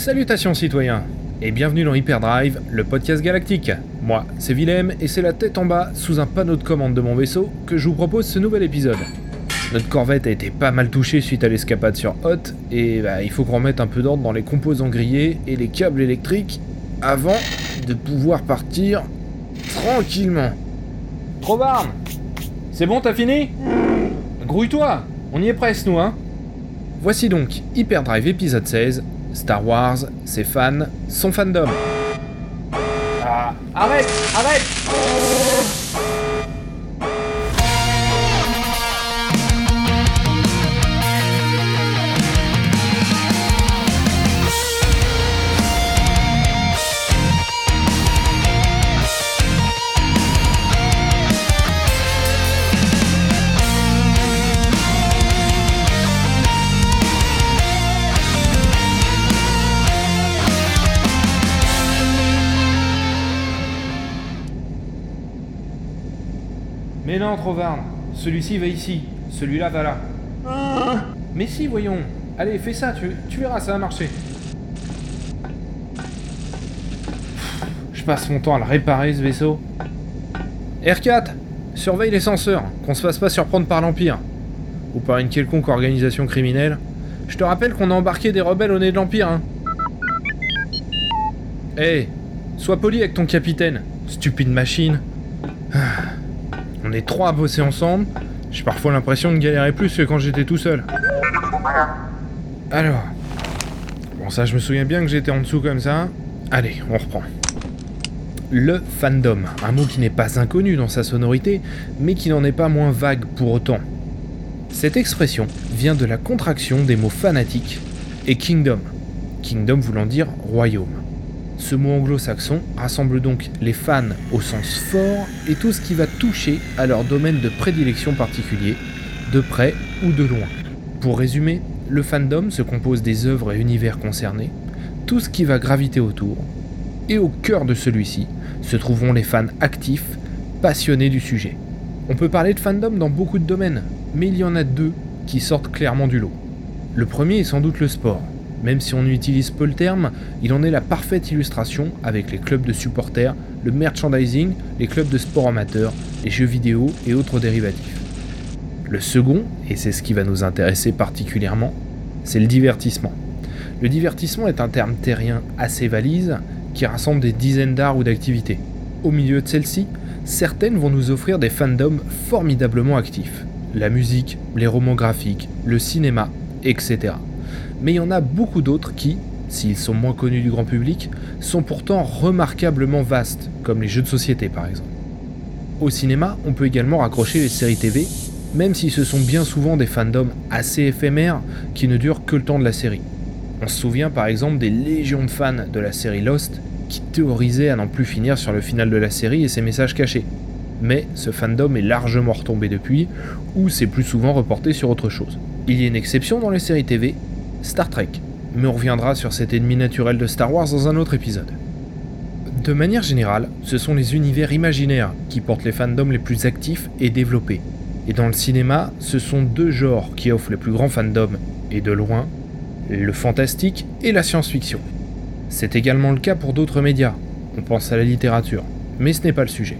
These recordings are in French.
Salutations citoyens et bienvenue dans Hyperdrive, le podcast galactique. Moi, c'est Willem et c'est la tête en bas sous un panneau de commande de mon vaisseau que je vous propose ce nouvel épisode. Notre corvette a été pas mal touchée suite à l'escapade sur Hot et bah, il faut qu'on remette un peu d'ordre dans les composants grillés et les câbles électriques avant de pouvoir partir tranquillement. Trovarne C'est bon, t'as fini? Grouille-toi On y est presque, nous, hein Voici donc Hyperdrive épisode 16, Star Wars, ses fans, son fandom. Ah, arrête Arrête Mais non, Trovarne, celui-ci va ici, celui-là va là. Mais si, voyons. Allez, fais ça, tu, verras, ça va marcher. Je passe mon temps à le réparer, ce vaisseau. R4, surveille les senseurs, qu'on se fasse pas surprendre par l'Empire. Ou par une quelconque organisation criminelle. Je te rappelle qu'on a embarqué des rebelles au nez de l'Empire, hein. Hé, sois poli avec ton capitaine, stupide machine. On est trois à bosser ensemble. J'ai parfois l'impression de galérer plus que quand j'étais tout seul. Alors. Bon, ça, je me souviens bien que j'étais en dessous comme ça. Allez, on reprend. Le fandom, un mot qui n'est pas inconnu dans sa sonorité, mais qui n'en est pas moins vague pour autant. Cette expression vient de la contraction des mots fanatique et kingdom. Kingdom voulant dire royaume. Ce mot anglo-saxon rassemble donc les fans au sens fort et tout ce qui va toucher à leur domaine de prédilection particulier, de près ou de loin. Pour résumer, le fandom se compose des œuvres et univers concernés, tout ce qui va graviter autour, et au cœur de celui-ci se trouveront les fans actifs, passionnés du sujet. On peut parler de fandom dans beaucoup de domaines, mais il y en a deux qui sortent clairement du lot. Le premier est sans doute le sport. Même si on utilise peu le terme, il en est la parfaite illustration avec les clubs de supporters, le merchandising, les clubs de sport amateurs, les jeux vidéo et autres dérivatifs. Le second, et c'est ce qui va nous intéresser particulièrement, c'est le divertissement. Le divertissement est un terme terrien assez valise qui rassemble des dizaines d'arts ou d'activités. Au milieu de celles-ci, certaines vont nous offrir des fandoms formidablement actifs. La musique, les romans graphiques, le cinéma, etc mais il y en a beaucoup d'autres qui, s'ils sont moins connus du grand public, sont pourtant remarquablement vastes, comme les jeux de société par exemple. Au cinéma, on peut également raccrocher les séries TV, même si ce sont bien souvent des fandoms assez éphémères qui ne durent que le temps de la série. On se souvient par exemple des légions de fans de la série Lost qui théorisaient à n'en plus finir sur le final de la série et ses messages cachés. Mais ce fandom est largement retombé depuis, ou c'est plus souvent reporté sur autre chose. Il y a une exception dans les séries TV, Star Trek, mais on reviendra sur cet ennemi naturel de Star Wars dans un autre épisode. De manière générale, ce sont les univers imaginaires qui portent les fandoms les plus actifs et développés. Et dans le cinéma, ce sont deux genres qui offrent les plus grands fandoms, et de loin, le fantastique et la science-fiction. C'est également le cas pour d'autres médias, on pense à la littérature, mais ce n'est pas le sujet.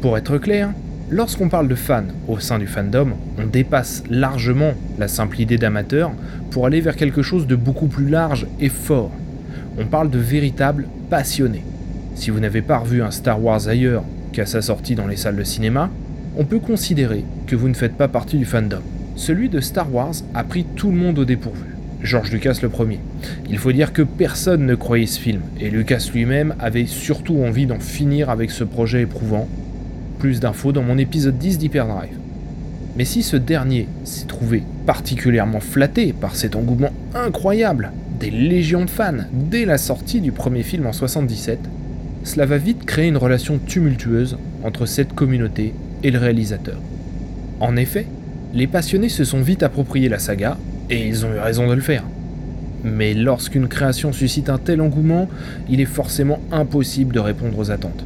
Pour être clair, Lorsqu'on parle de fans au sein du fandom, on dépasse largement la simple idée d'amateur pour aller vers quelque chose de beaucoup plus large et fort. On parle de véritables passionnés. Si vous n'avez pas revu un Star Wars ailleurs qu'à sa sortie dans les salles de cinéma, on peut considérer que vous ne faites pas partie du fandom. Celui de Star Wars a pris tout le monde au dépourvu. George Lucas le premier. Il faut dire que personne ne croyait ce film, et Lucas lui-même avait surtout envie d'en finir avec ce projet éprouvant, plus d'infos dans mon épisode 10 d'Hyperdrive. Mais si ce dernier s'est trouvé particulièrement flatté par cet engouement incroyable des légions de fans dès la sortie du premier film en 77, cela va vite créer une relation tumultueuse entre cette communauté et le réalisateur. En effet, les passionnés se sont vite appropriés la saga, et ils ont eu raison de le faire. Mais lorsqu'une création suscite un tel engouement, il est forcément impossible de répondre aux attentes.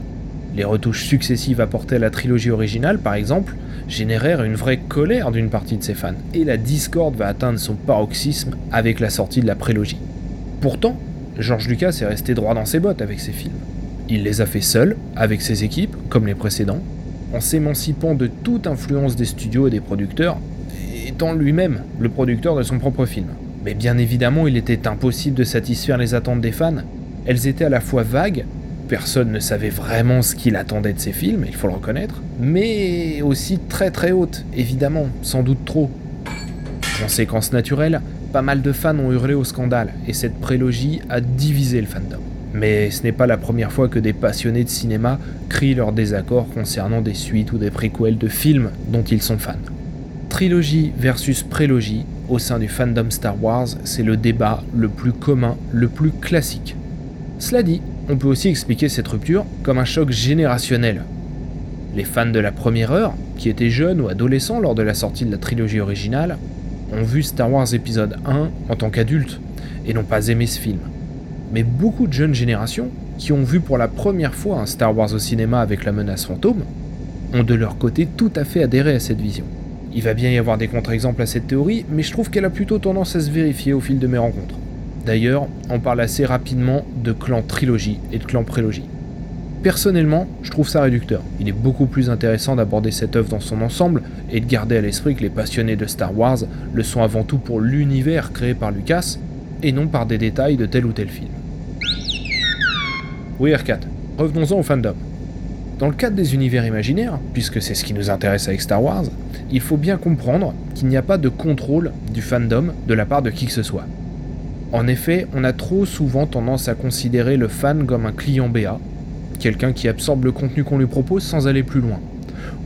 Les retouches successives apportées à la trilogie originale, par exemple, générèrent une vraie colère d'une partie de ses fans, et la discorde va atteindre son paroxysme avec la sortie de la prélogie. Pourtant, George Lucas est resté droit dans ses bottes avec ses films. Il les a fait seul, avec ses équipes, comme les précédents, en s'émancipant de toute influence des studios et des producteurs, étant lui-même le producteur de son propre film. Mais bien évidemment, il était impossible de satisfaire les attentes des fans. Elles étaient à la fois vagues, personne ne savait vraiment ce qu'il attendait de ses films, il faut le reconnaître, mais aussi très très hautes, évidemment, sans doute trop. Conséquence naturelle, pas mal de fans ont hurlé au scandale, et cette prélogie a divisé le fandom. Mais ce n'est pas la première fois que des passionnés de cinéma crient leur désaccord concernant des suites ou des préquels de films dont ils sont fans. Trilogie versus prélogie, au sein du fandom Star Wars, c'est le débat le plus commun, le plus classique. Cela dit, on peut aussi expliquer cette rupture comme un choc générationnel. Les fans de la première heure, qui étaient jeunes ou adolescents lors de la sortie de la trilogie originale, ont vu Star Wars épisode 1 en tant qu'adultes et n'ont pas aimé ce film. Mais beaucoup de jeunes générations, qui ont vu pour la première fois un Star Wars au cinéma avec la menace fantôme, ont de leur côté tout à fait adhéré à cette vision. Il va bien y avoir des contre-exemples à cette théorie, mais je trouve qu'elle a plutôt tendance à se vérifier au fil de mes rencontres. D'ailleurs, on parle assez rapidement de clan trilogie et de clan prélogie. Personnellement, je trouve ça réducteur. Il est beaucoup plus intéressant d'aborder cette œuvre dans son ensemble et de garder à l'esprit que les passionnés de Star Wars le sont avant tout pour l'univers créé par Lucas et non par des détails de tel ou tel film. Oui, R4, revenons-en au fandom. Dans le cadre des univers imaginaires, puisque c'est ce qui nous intéresse avec Star Wars, il faut bien comprendre qu'il n'y a pas de contrôle du fandom de la part de qui que ce soit. En effet, on a trop souvent tendance à considérer le fan comme un client BA, quelqu'un qui absorbe le contenu qu'on lui propose sans aller plus loin.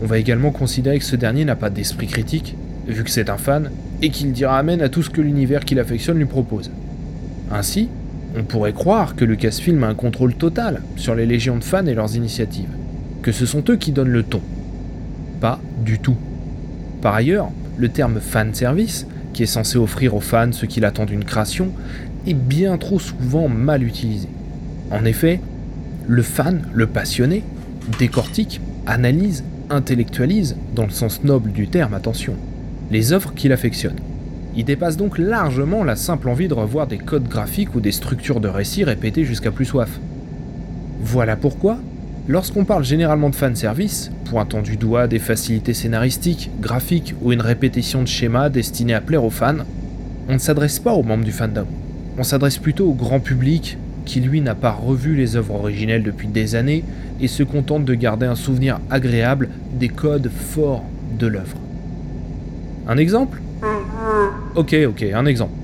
On va également considérer que ce dernier n'a pas d'esprit critique, vu que c'est un fan, et qu'il dira amen à tout ce que l'univers qu'il affectionne lui propose. Ainsi, on pourrait croire que Lucasfilm a un contrôle total sur les légions de fans et leurs initiatives, que ce sont eux qui donnent le ton. Pas du tout. Par ailleurs, le terme fan service qui est censé offrir aux fans ce qu'il attend d'une création, est bien trop souvent mal utilisé. En effet, le fan, le passionné, décortique, analyse, intellectualise, dans le sens noble du terme, attention, les œuvres qu'il affectionne. Il dépasse donc largement la simple envie de revoir des codes graphiques ou des structures de récits répétées jusqu'à plus soif. Voilà pourquoi Lorsqu'on parle généralement de fanservice, pointant du doigt des facilités scénaristiques, graphiques ou une répétition de schémas destinés à plaire aux fans, on ne s'adresse pas aux membres du fandom. On s'adresse plutôt au grand public qui lui n'a pas revu les œuvres originelles depuis des années et se contente de garder un souvenir agréable des codes forts de l'œuvre. Un exemple? Ok, ok, un exemple.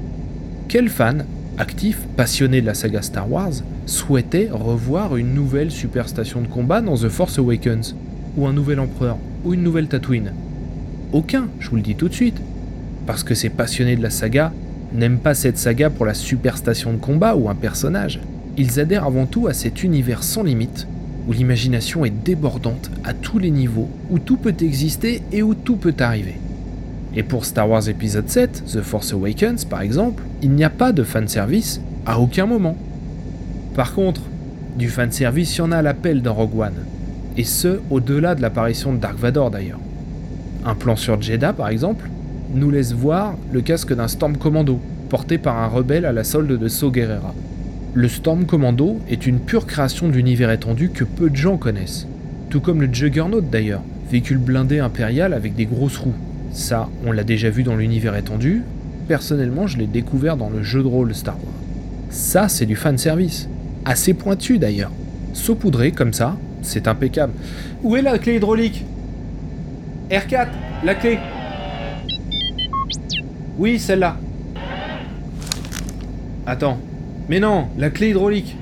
Quel fan actif, passionné de la saga Star Wars, souhaitait revoir une nouvelle superstation de combat dans The Force Awakens, ou un nouvel empereur, ou une nouvelle Tatooine. Aucun, je vous le dis tout de suite. Parce que ces passionnés de la saga n'aiment pas cette saga pour la superstation de combat ou un personnage. Ils adhèrent avant tout à cet univers sans limite, où l'imagination est débordante à tous les niveaux, où tout peut exister et où tout peut arriver. Et pour Star Wars épisode 7, The Force Awakens par exemple, il n'y a pas de fanservice à aucun moment. Par contre, du fanservice, il y en a à l'appel dans Rogue One. Et ce, au-delà de l'apparition de Dark Vador d'ailleurs. Un plan sur Jeddah, par exemple, nous laisse voir le casque d'un Storm Commando, porté par un rebelle à la solde de Saw Gerrera. Le Storm Commando est une pure création d'univers étendu que peu de gens connaissent. Tout comme le Juggernaut d'ailleurs, véhicule blindé impérial avec des grosses roues. Ça, on l'a déjà vu dans l'univers étendu. Personnellement, je l'ai découvert dans le jeu de rôle Star Wars. Ça, c'est du fanservice assez pointu d'ailleurs. Saupoudré comme ça, c'est impeccable. Où est la clé hydraulique? R4, la clé. Oui, celle-là. Attends. Mais non, la clé hydraulique.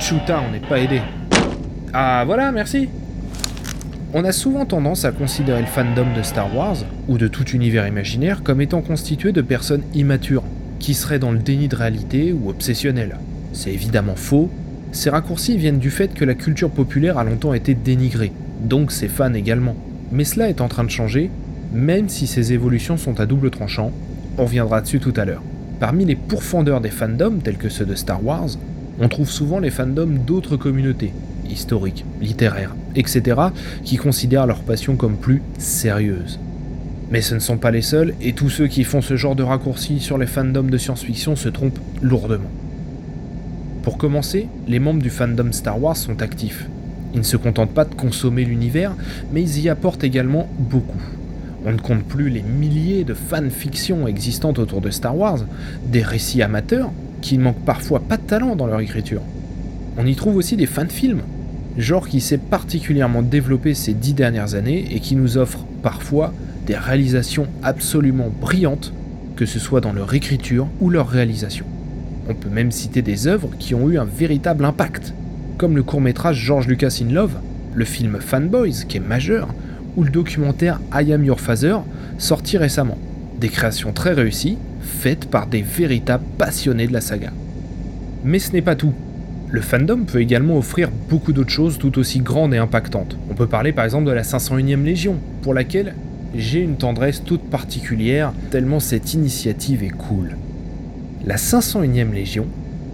Chuta, on n'est pas aidé. Ah voilà, merci. On a souvent tendance à considérer le fandom de Star Wars, ou de tout univers imaginaire, comme étant constitué de personnes immatures, qui seraient dans le déni de réalité ou obsessionnelles. C'est évidemment faux. Ces raccourcis viennent du fait que la culture populaire a longtemps été dénigrée, donc ses fans également. Mais cela est en train de changer, même si ces évolutions sont à double tranchant, on reviendra dessus tout à l'heure. Parmi les pourfendeurs des fandoms, tels que ceux de Star Wars, on trouve souvent les fandoms d'autres communautés, historiques, littéraires, etc., qui considèrent leur passion comme plus sérieuse. Mais ce ne sont pas les seuls, et tous ceux qui font ce genre de raccourcis sur les fandoms de science-fiction se trompent lourdement. Pour commencer, les membres du fandom Star Wars sont actifs. Ils ne se contentent pas de consommer l'univers, mais ils y apportent également beaucoup. On ne compte plus les milliers de fanfictions existantes autour de Star Wars, des récits amateurs qui ne manquent parfois pas de talent dans leur écriture. On y trouve aussi des fanfilms, genre qui s'est particulièrement développé ces dix dernières années et qui nous offre parfois des réalisations absolument brillantes, que ce soit dans leur écriture ou leur réalisation. On peut même citer des œuvres qui ont eu un véritable impact, comme le court-métrage George Lucas in Love, le film Fanboys, qui est majeur, ou le documentaire I Am Your Father, sorti récemment. Des créations très réussies, faites par des véritables passionnés de la saga. Mais ce n'est pas tout. Le fandom peut également offrir beaucoup d'autres choses tout aussi grandes et impactantes. On peut parler par exemple de la 501e Légion, pour laquelle j'ai une tendresse toute particulière, tellement cette initiative est cool. La 501e Légion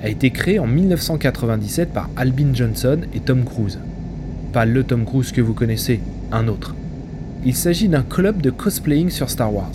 a été créée en 1997 par Albin Johnson et Tom Cruise. Pas le Tom Cruise que vous connaissez, un autre. Il s'agit d'un club de cosplaying sur Star Wars.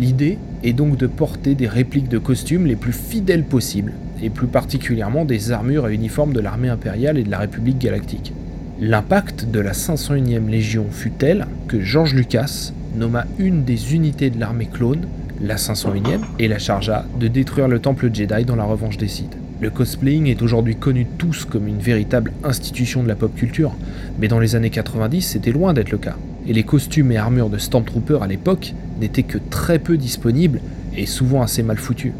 L'idée est donc de porter des répliques de costumes les plus fidèles possibles, et plus particulièrement des armures et uniformes de l'armée impériale et de la République galactique. L'impact de la 501e Légion fut tel que George Lucas nomma une des unités de l'armée clone, la 501e, et la chargea de détruire le temple Jedi dans la revanche des Sith. Le cosplaying est aujourd'hui connu tous comme une véritable institution de la pop culture, mais dans les années 90 c'était loin d'être le cas et les costumes et armures de Stormtroopers à l'époque n'étaient que très peu disponibles et souvent assez mal foutus.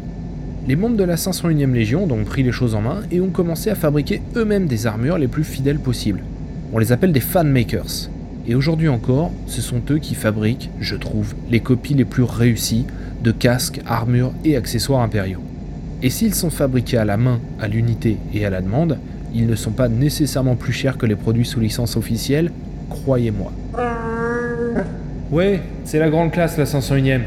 Les membres de la 501e Légion ont donc pris les choses en main et ont commencé à fabriquer eux-mêmes des armures les plus fidèles possibles. On les appelle des fan makers. Et aujourd'hui encore, ce sont eux qui fabriquent, je trouve, les copies les plus réussies de casques, armures et accessoires impériaux. Et s'ils sont fabriqués à la main, à l'unité et à la demande, ils ne sont pas nécessairement plus chers que les produits sous licence officielle, croyez-moi. Ouais, c'est la grande classe la 501ème.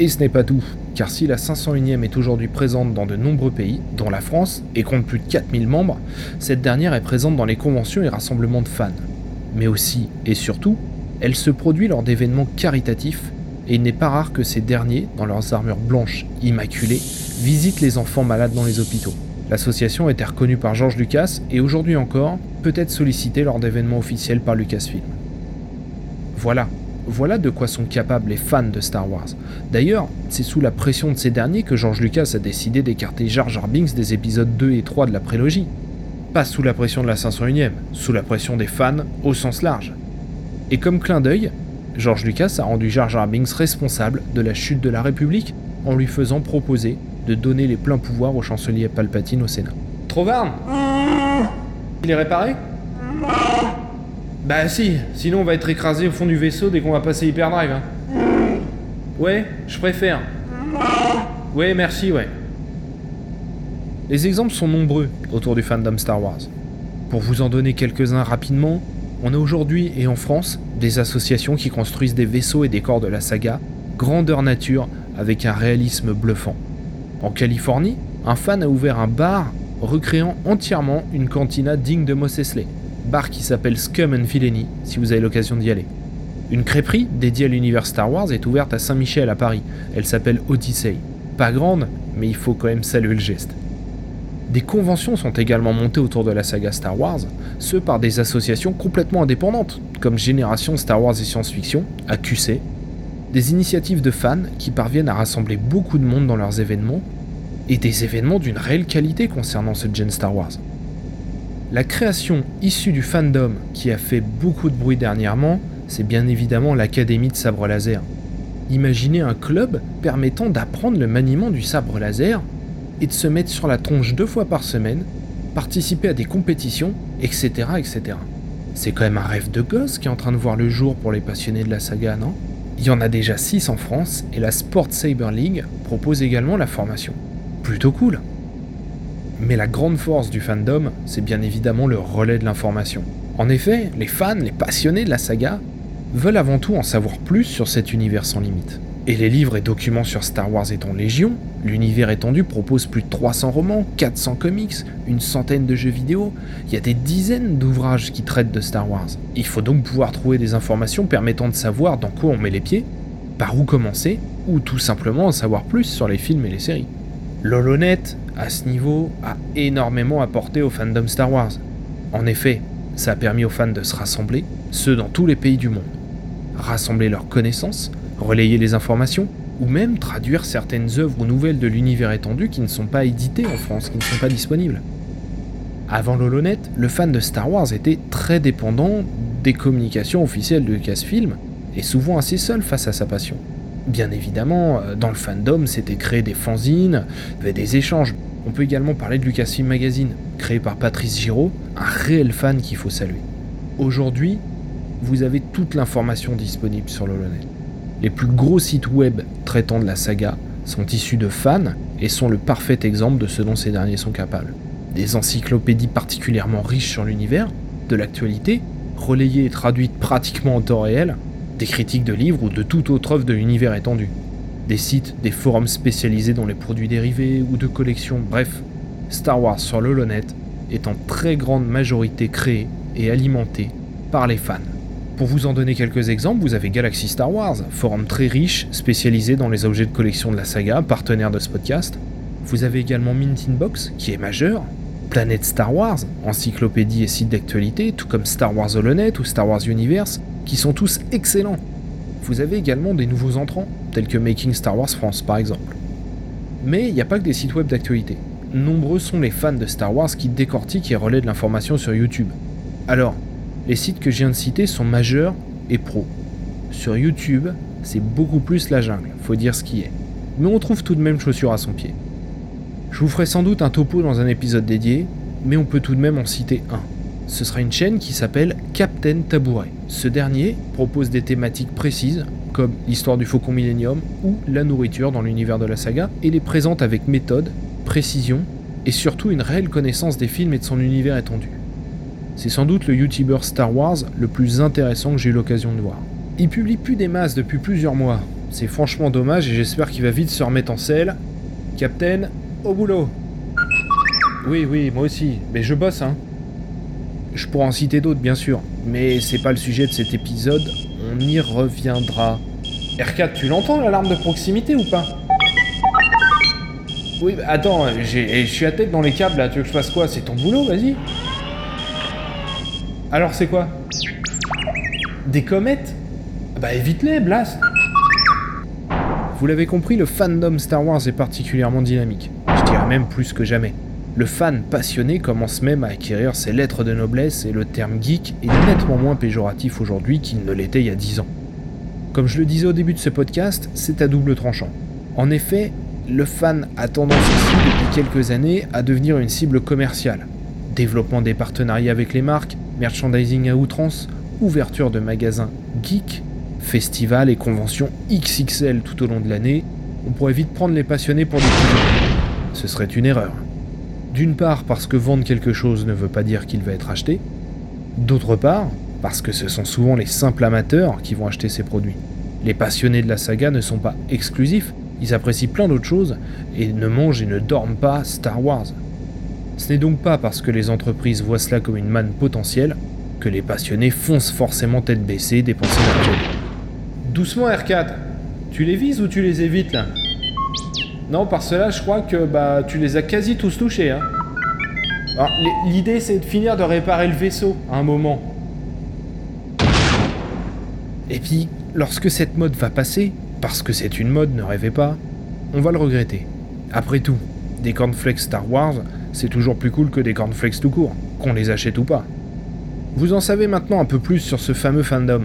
Et ce n'est pas tout, car si la 501ème est aujourd'hui présente dans de nombreux pays, dont la France, et compte plus de 4000 membres, cette dernière est présente dans les conventions et rassemblements de fans. Mais aussi, et surtout, elle se produit lors d'événements caritatifs, et il n'est pas rare que ces derniers, dans leurs armures blanches immaculées, visitent les enfants malades dans les hôpitaux. L'association été reconnue par George Lucas et aujourd'hui encore peut être sollicitée lors d'événements officiels par Lucasfilm. Voilà, voilà de quoi sont capables les fans de Star Wars. D'ailleurs, c'est sous la pression de ces derniers que George Lucas a décidé d'écarter Jar Jar Binks des épisodes 2 et 3 de la prélogie. Pas sous la pression de la 501ème, sous la pression des fans au sens large. Et comme clin d'œil, George Lucas a rendu Jar Jar Binks responsable de la chute de la République en lui faisant proposer de donner les pleins pouvoirs au chancelier Palpatine au Sénat. Trovarne Il est réparé? Bah si, sinon on va être écrasé au fond du vaisseau dès qu'on va passer hyperdrive. Hein. Ouais, je préfère. Ouais, merci, ouais. Les exemples sont nombreux autour du fandom Star Wars. Pour vous en donner quelques-uns rapidement, on a aujourd'hui et en France des associations qui construisent des vaisseaux et des corps de la saga, grandeur nature avec un réalisme bluffant. En Californie, un fan a ouvert un bar recréant entièrement une cantina digne de Mos Eisley bar qui s'appelle Scum and Villainy, si vous avez l'occasion d'y aller. Une crêperie dédiée à l'univers Star Wars est ouverte à Saint-Michel à Paris. Elle s'appelle Odyssey. Pas grande, mais il faut quand même saluer le geste. Des conventions sont également montées autour de la saga Star Wars, ce par des associations complètement indépendantes, comme Génération Star Wars et Science-Fiction, AQC, des initiatives de fans qui parviennent à rassembler beaucoup de monde dans leurs événements, et des événements d'une réelle qualité concernant ce gen Star Wars. La création issue du fandom qui a fait beaucoup de bruit dernièrement, c'est bien évidemment l'Académie de sabre laser. Imaginez un club permettant d'apprendre le maniement du sabre laser et de se mettre sur la tronche deux fois par semaine, participer à des compétitions, etc. etc. C'est quand même un rêve de gosse qui est en train de voir le jour pour les passionnés de la saga, non? Il y en a déjà 6 en France et la Sport Saber League propose également la formation. Plutôt cool mais la grande force du fandom, c'est bien évidemment le relais de l'information. En effet, les fans, les passionnés de la saga, veulent avant tout en savoir plus sur cet univers sans limite. Et les livres et documents sur Star Wars étant légion, l'univers étendu propose plus de 300 romans, 400 comics, une centaine de jeux vidéo, il y a des dizaines d'ouvrages qui traitent de Star Wars. Il faut donc pouvoir trouver des informations permettant de savoir dans quoi on met les pieds, par où commencer, ou tout simplement en savoir plus sur les films et les séries. Lolonet, à ce niveau, a énormément apporté au fandom Star Wars. En effet, ça a permis aux fans de se rassembler, ceux dans tous les pays du monde. Rassembler leurs connaissances, relayer les informations, ou même traduire certaines œuvres ou nouvelles de l'univers étendu qui ne sont pas éditées en France, qui ne sont pas disponibles. Avant l'Holonet, le fan de Star Wars était très dépendant des communications officielles de Lucasfilm, et souvent assez seul face à sa passion. Bien évidemment, euh, dans le fandom, c'était créé des fanzines, des échanges. On peut également parler de Lucasfilm Magazine, créé par Patrice Giraud, un réel fan qu'il faut saluer. Aujourd'hui, vous avez toute l'information disponible sur l'Holonet. Les plus gros sites web traitant de la saga sont issus de fans et sont le parfait exemple de ce dont ces derniers sont capables. Des encyclopédies particulièrement riches sur l'univers, de l'actualité, relayées et traduites pratiquement en temps réel, des critiques de livres ou de toute autre œuvre de l'univers étendu. Des sites, des forums spécialisés dans les produits dérivés ou de collections, bref, Star Wars sur l'Holonet est en très grande majorité créé et alimenté par les fans. Pour vous en donner quelques exemples, vous avez Galaxy Star Wars, forum très riche, spécialisé dans les objets de collection de la saga, partenaire de ce podcast. Vous avez également Mint Inbox, qui est majeur, Planète Star Wars, encyclopédie et site d'actualité, tout comme Star Wars Holonet ou Star Wars Universe, qui sont tous excellents. Vous avez également des nouveaux entrants, tels que Making Star Wars France par exemple. Mais il n'y a pas que des sites web d'actualité. Nombreux sont les fans de Star Wars qui décortiquent et relaient de l'information sur YouTube. Alors, les sites que je viens de citer sont majeurs et pros. Sur YouTube, c'est beaucoup plus la jungle, faut dire ce qui est. Mais on trouve tout de même chaussure à son pied. Je vous ferai sans doute un topo dans un épisode dédié, mais on peut tout de même en citer un. Ce sera une chaîne qui s'appelle Captain Tabouret. Ce dernier propose des thématiques précises, comme l'histoire du Faucon Millennium ou la nourriture dans l'univers de la saga, et les présente avec méthode, précision et surtout une réelle connaissance des films et de son univers étendu. C'est sans doute le youtubeur Star Wars le plus intéressant que j'ai eu l'occasion de voir. Il publie plus des masses depuis plusieurs mois. C'est franchement dommage et j'espère qu'il va vite se remettre en selle. Captain, au boulot Oui, oui, moi aussi. Mais je bosse, hein. Je pourrais en citer d'autres, bien sûr. Mais c'est pas le sujet de cet épisode. On y reviendra. R4, tu l'entends l'alarme de proximité ou pas? Oui, bah, attends, je suis à tête dans les câbles là. Tu veux que je fasse quoi? C'est ton boulot, vas-y. Alors c'est quoi? Des comètes? Bah évite-les, blast Vous l'avez compris, le fandom Star Wars est particulièrement dynamique. Je dirais même plus que jamais. Le fan passionné commence même à acquérir ses lettres de noblesse et le terme geek est nettement moins péjoratif aujourd'hui qu'il ne l'était il y a 10 ans. Comme je le disais au début de ce podcast, c'est à double tranchant. En effet, le fan a tendance ici depuis quelques années à devenir une cible commerciale. Développement des partenariats avec les marques, merchandising à outrance, ouverture de magasins geek, festivals et conventions XXL tout au long de l'année, on pourrait vite prendre les passionnés pour des clients. Ce serait une erreur. D'une part parce que vendre quelque chose ne veut pas dire qu'il va être acheté, d'autre part parce que ce sont souvent les simples amateurs qui vont acheter ces produits. Les passionnés de la saga ne sont pas exclusifs, ils apprécient plein d'autres choses et ne mangent et ne dorment pas Star Wars. Ce n'est donc pas parce que les entreprises voient cela comme une manne potentielle que les passionnés foncent forcément tête baissée dépenser l'argent. Doucement R4, tu les vises ou tu les évites là? Non, par cela je crois que bah tu les as quasi tous touchés. Hein. L'idée c'est de finir de réparer le vaisseau à un moment. Et puis, lorsque cette mode va passer, parce que c'est une mode, ne rêvez pas, on va le regretter. Après tout, des cornflakes Star Wars, c'est toujours plus cool que des cornflakes tout court, qu'on les achète ou pas. Vous en savez maintenant un peu plus sur ce fameux fandom.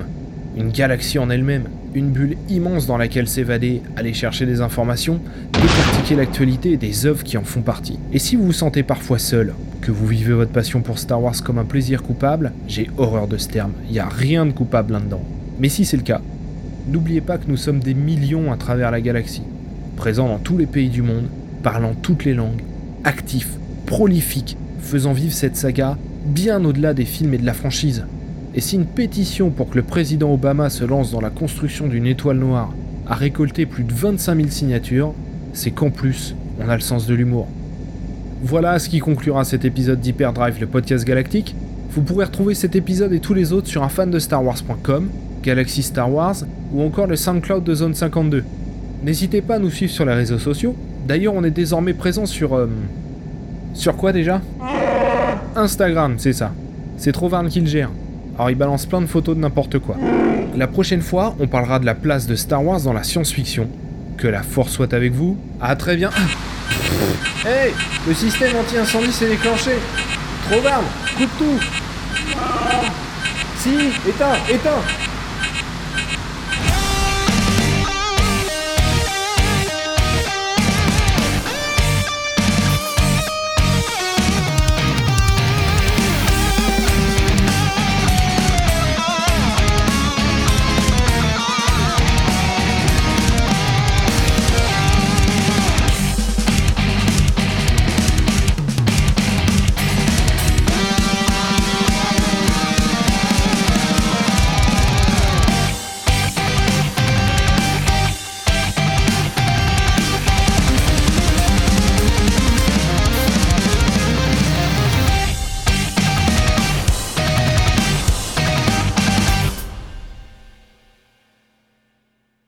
Une galaxie en elle-même, une bulle immense dans laquelle s'évader, aller chercher des informations, décortiquer l'actualité des œuvres qui en font partie. Et si vous vous sentez parfois seul, que vous vivez votre passion pour Star Wars comme un plaisir coupable, j'ai horreur de ce terme, il n'y a rien de coupable là-dedans. Mais si c'est le cas, n'oubliez pas que nous sommes des millions à travers la galaxie, présents dans tous les pays du monde, parlant toutes les langues, actifs, prolifiques, faisant vivre cette saga bien au-delà des films et de la franchise. Et si une pétition pour que le président Obama se lance dans la construction d'une étoile noire a récolté plus de 25 000 signatures, c'est qu'en plus, on a le sens de l'humour. Voilà ce qui conclura cet épisode d'Hyperdrive, le podcast galactique. Vous pourrez retrouver cet épisode et tous les autres sur un fan de Star Wars.com, Galaxy Star Wars ou encore le SoundCloud de Zone 52. N'hésitez pas à nous suivre sur les réseaux sociaux, D'ailleurs, on est désormais présent sur... euh, Sur quoi déjà Instagram, c'est ça. C'est Trovarne qui le gère. Alors il balance plein de photos de n'importe quoi. La prochaine fois, on parlera de la place de Star Wars dans la science-fiction. Que la force soit avec vous. À très bien. Hey Le système anti-incendie s'est déclenché Trovarne Coupe tout Si Éteins Éteins